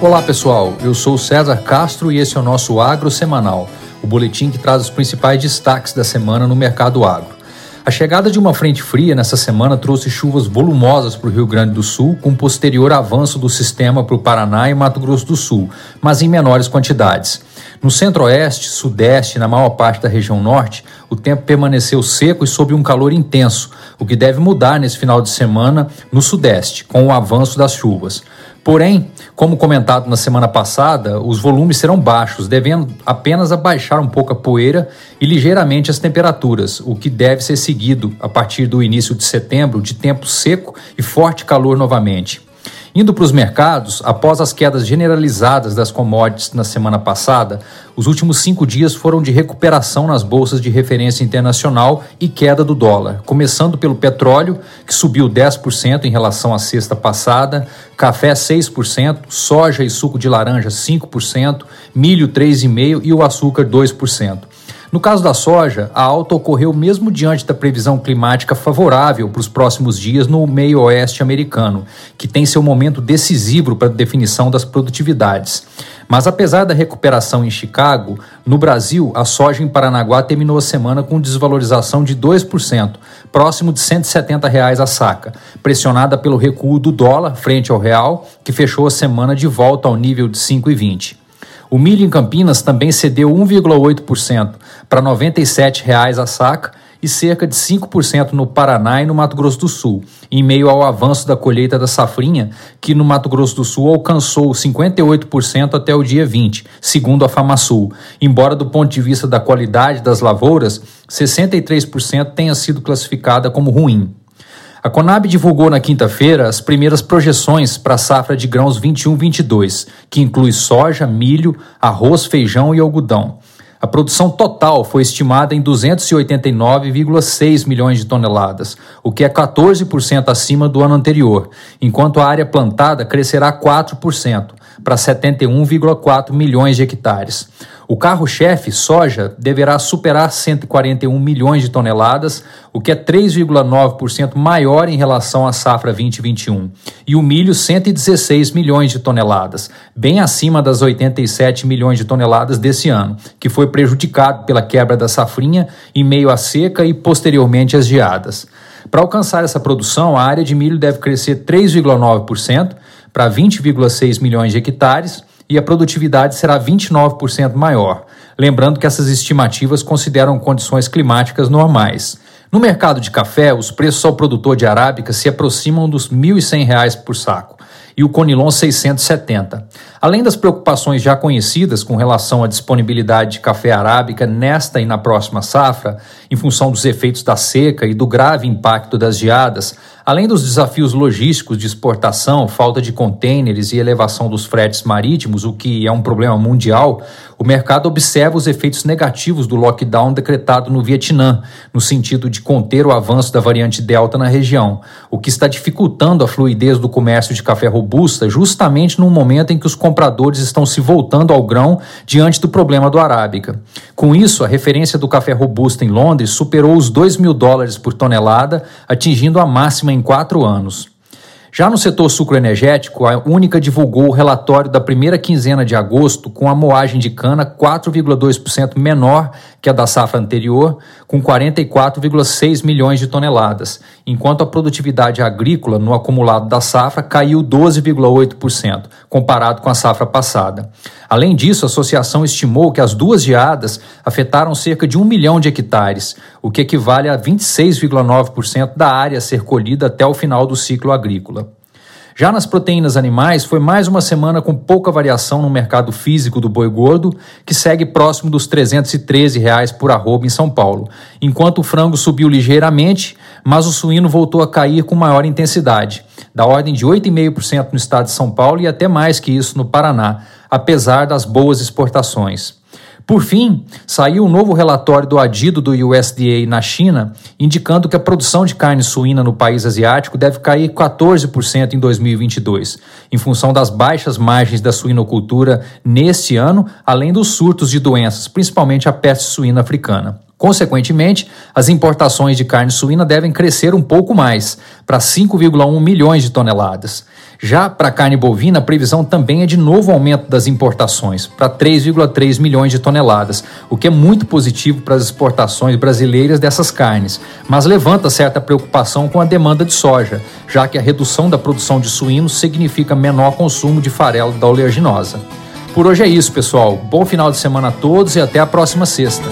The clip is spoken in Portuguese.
Olá pessoal, eu sou César Castro e esse é o nosso Agro Semanal, o boletim que traz os principais destaques da semana no mercado agro. A chegada de uma frente fria nessa semana trouxe chuvas volumosas para o Rio Grande do Sul, com posterior avanço do sistema para o Paraná e Mato Grosso do Sul, mas em menores quantidades. No centro-oeste, sudeste e na maior parte da região norte, o tempo permaneceu seco e sob um calor intenso, o que deve mudar nesse final de semana no sudeste, com o avanço das chuvas. Porém, como comentado na semana passada, os volumes serão baixos, devendo apenas abaixar um pouco a poeira e ligeiramente as temperaturas, o que deve ser seguido a partir do início de setembro de tempo seco e forte calor novamente. Indo para os mercados, após as quedas generalizadas das commodities na semana passada, os últimos cinco dias foram de recuperação nas bolsas de referência internacional e queda do dólar, começando pelo petróleo, que subiu 10% em relação à sexta passada, café 6%, soja e suco de laranja 5%, milho 3,5% e o açúcar 2%. No caso da soja, a alta ocorreu mesmo diante da previsão climática favorável para os próximos dias no meio oeste americano, que tem seu momento decisivo para a definição das produtividades. Mas apesar da recuperação em Chicago, no Brasil, a soja em Paranaguá terminou a semana com desvalorização de 2%, próximo de 170 reais a saca, pressionada pelo recuo do dólar frente ao real, que fechou a semana de volta ao nível de 5,20. O milho em Campinas também cedeu 1,8% para R$ 97,00 a saca e cerca de 5% no Paraná e no Mato Grosso do Sul, em meio ao avanço da colheita da safrinha, que no Mato Grosso do Sul alcançou 58% até o dia 20, segundo a FamaSul, embora do ponto de vista da qualidade das lavouras, 63% tenha sido classificada como ruim. A Conab divulgou na quinta-feira as primeiras projeções para a safra de grãos 21-22, que inclui soja, milho, arroz, feijão e algodão. A produção total foi estimada em 289,6 milhões de toneladas, o que é 14% acima do ano anterior, enquanto a área plantada crescerá 4%, para 71,4 milhões de hectares. O carro-chefe, soja, deverá superar 141 milhões de toneladas, o que é 3,9% maior em relação à safra 2021. E o milho, 116 milhões de toneladas, bem acima das 87 milhões de toneladas desse ano, que foi prejudicado pela quebra da safrinha em meio à seca e posteriormente às geadas. Para alcançar essa produção, a área de milho deve crescer 3,9% para 20,6 milhões de hectares e a produtividade será 29% maior. Lembrando que essas estimativas consideram condições climáticas normais. No mercado de café, os preços ao produtor de arábica se aproximam dos R$ 1.100 por saco e o Conilon 670. Além das preocupações já conhecidas com relação à disponibilidade de café arábica nesta e na próxima safra, em função dos efeitos da seca e do grave impacto das geadas, Além dos desafios logísticos de exportação, falta de contêineres e elevação dos fretes marítimos, o que é um problema mundial, o mercado observa os efeitos negativos do lockdown decretado no Vietnã, no sentido de conter o avanço da variante Delta na região, o que está dificultando a fluidez do comércio de café robusta, justamente no momento em que os compradores estão se voltando ao grão diante do problema do arábica. Com isso, a referência do café robusta em Londres superou os 2 mil dólares por tonelada, atingindo a máxima em quatro anos. Já no setor sucroenergético, a Única divulgou o relatório da primeira quinzena de agosto com a moagem de cana 4,2% menor que a da safra anterior, com 44,6 milhões de toneladas, enquanto a produtividade agrícola no acumulado da safra caiu 12,8%, comparado com a safra passada. Além disso, a associação estimou que as duas geadas afetaram cerca de um milhão de hectares, o que equivale a 26,9% da área a ser colhida até o final do ciclo agrícola. Já nas proteínas animais, foi mais uma semana com pouca variação no mercado físico do boi gordo, que segue próximo dos 313 reais por arroba em São Paulo, enquanto o frango subiu ligeiramente, mas o suíno voltou a cair com maior intensidade, da ordem de 8,5% no estado de São Paulo e até mais que isso no Paraná, apesar das boas exportações. Por fim, saiu um novo relatório do adido do USDA na China, indicando que a produção de carne suína no país asiático deve cair 14% em 2022, em função das baixas margens da suinocultura neste ano, além dos surtos de doenças, principalmente a peste suína africana. Consequentemente, as importações de carne suína devem crescer um pouco mais, para 5,1 milhões de toneladas. Já para a carne bovina, a previsão também é de novo aumento das importações, para 3,3 milhões de toneladas, o que é muito positivo para as exportações brasileiras dessas carnes, mas levanta certa preocupação com a demanda de soja, já que a redução da produção de suínos significa menor consumo de farelo da oleaginosa. Por hoje é isso, pessoal. Bom final de semana a todos e até a próxima sexta.